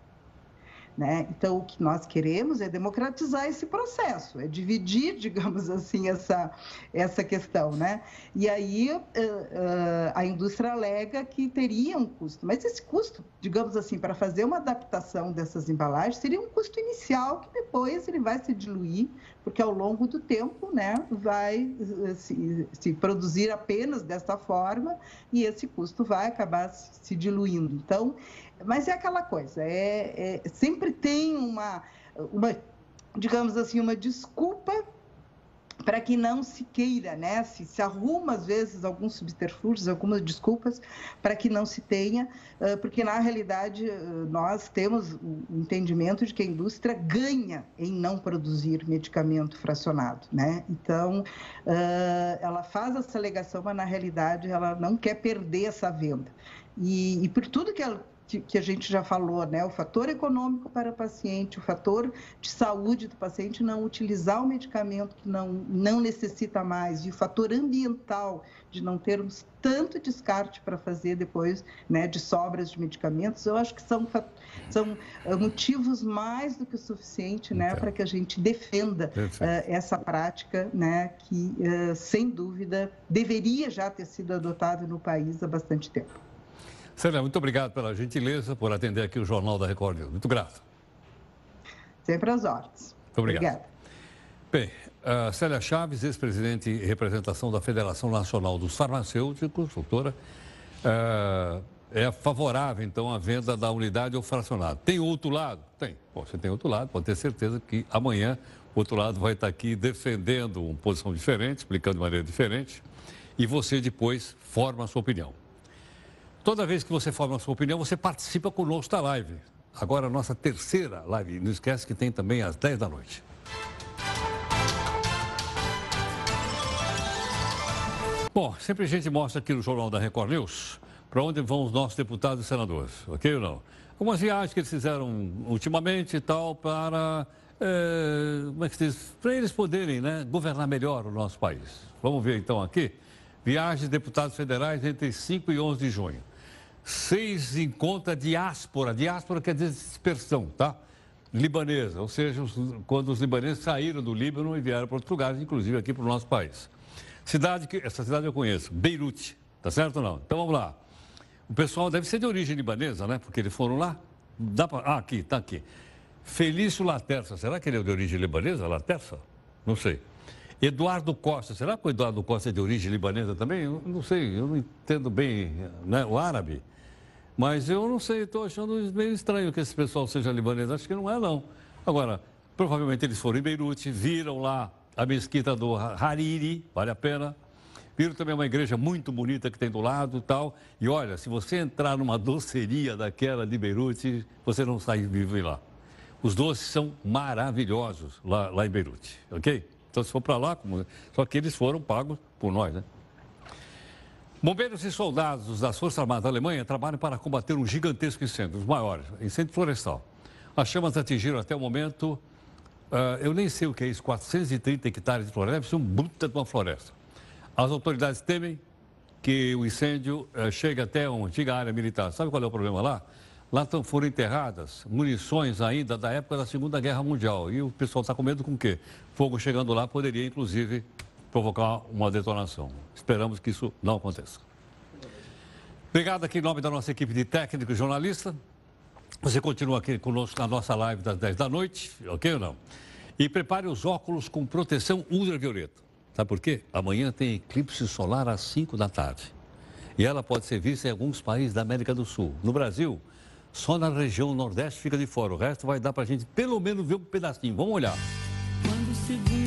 Né? Então, o que nós queremos é democratizar esse processo, é dividir, digamos assim, essa, essa questão. Né? E aí uh, uh, a indústria alega que teria um custo, mas esse custo, digamos assim, para fazer uma adaptação dessas embalagens, seria um custo inicial que depois ele vai se diluir, porque ao longo do tempo né, vai se, se produzir apenas dessa forma e esse custo vai acabar se diluindo. Então, mas é aquela coisa, é, é, sempre tem uma, uma, digamos assim, uma desculpa para que não se queira, né? Se, se arruma, às vezes, alguns subterfúgios, algumas desculpas para que não se tenha, porque, na realidade, nós temos o entendimento de que a indústria ganha em não produzir medicamento fracionado, né? Então, ela faz essa alegação, mas, na realidade, ela não quer perder essa venda. E, e por tudo que ela que, que, a gente já falou, né? O fator econômico para o paciente, o fator de saúde do paciente não utilizar o medicamento que não, não necessita mais, e o fator ambiental de não termos tanto descarte para fazer depois né, de sobras de medicamentos, eu acho que são, são eh, motivos mais do que o suficiente né, para que a gente defenda uh, essa prática né, que, uh, sem dúvida, deveria já ter sido adotada no país há bastante tempo. Célia, muito obrigado pela gentileza, por atender aqui o Jornal da Record News. Muito grato. Sempre às ordens. Muito obrigado. Obrigada. Bem, a Célia Chaves, ex-presidente e representação da Federação Nacional dos Farmacêuticos, doutora, é favorável, então, à venda da unidade ou fracionado. Tem outro lado? Tem. Bom, você tem outro lado, pode ter certeza que amanhã o outro lado vai estar aqui defendendo uma posição diferente, explicando de maneira diferente, e você depois forma a sua opinião. Toda vez que você forma a sua opinião, você participa conosco da live. Agora, a nossa terceira live. Não esquece que tem também às 10 da noite. Bom, sempre a gente mostra aqui no Jornal da Record News para onde vão os nossos deputados e senadores, ok ou não? Algumas viagens que eles fizeram ultimamente e tal para, é, como é que se diz? Para eles poderem né, governar melhor o nosso país. Vamos ver então aqui. Viagens de deputados federais entre 5 e 11 de junho. Seis em conta diáspora. Diáspora quer dizer dispersão, tá? Libanesa, ou seja, os, quando os libaneses saíram do Líbano e vieram para outros lugares, inclusive aqui para o nosso país. Cidade que, essa cidade eu conheço, Beirute, tá certo ou não? Então vamos lá. O pessoal deve ser de origem libanesa, né? Porque eles foram lá. Dá pra... Ah, aqui, tá aqui. Felício Laterça, será que ele é de origem libanesa, Laterça? Não sei. Eduardo Costa, será que o Eduardo Costa é de origem libanesa também? Eu não sei, eu não entendo bem né, o árabe. Mas eu não sei, estou achando meio estranho que esse pessoal seja libanês. Acho que não é, não. Agora, Provavelmente eles foram em Beirute, viram lá a mesquita do Hariri, vale a pena. Viram também uma igreja muito bonita que tem do lado e tal. E olha, se você entrar numa doceria daquela de Beirute, você não sai vivo lá. Os doces são maravilhosos lá, lá em Beirute, ok? Então, se for para lá, como... só que eles foram pagos por nós, né? Bombeiros e soldados das Forças Armadas da Alemanha trabalham para combater um gigantesco incêndio, os maiores, incêndio florestal. As chamas atingiram até o momento, uh, eu nem sei o que é isso, 430 hectares de floresta, deve ser um bruta de uma floresta. As autoridades temem que o incêndio uh, chegue até uma antiga área militar. Sabe qual é o problema lá? Lá tão, foram enterradas munições ainda da época da Segunda Guerra Mundial. E o pessoal está com medo com o quê? Fogo chegando lá poderia, inclusive, provocar uma detonação. Esperamos que isso não aconteça. Obrigado aqui em nome da nossa equipe de técnico e jornalista. Você continua aqui conosco na nossa live das 10 da noite, ok ou não? E prepare os óculos com proteção ultravioleta. Sabe por quê? Amanhã tem eclipse solar às 5 da tarde. E ela pode ser vista em alguns países da América do Sul. No Brasil, só na região nordeste fica de fora. O resto vai dar para a gente pelo menos ver um pedacinho. Vamos olhar. Quando segundo sol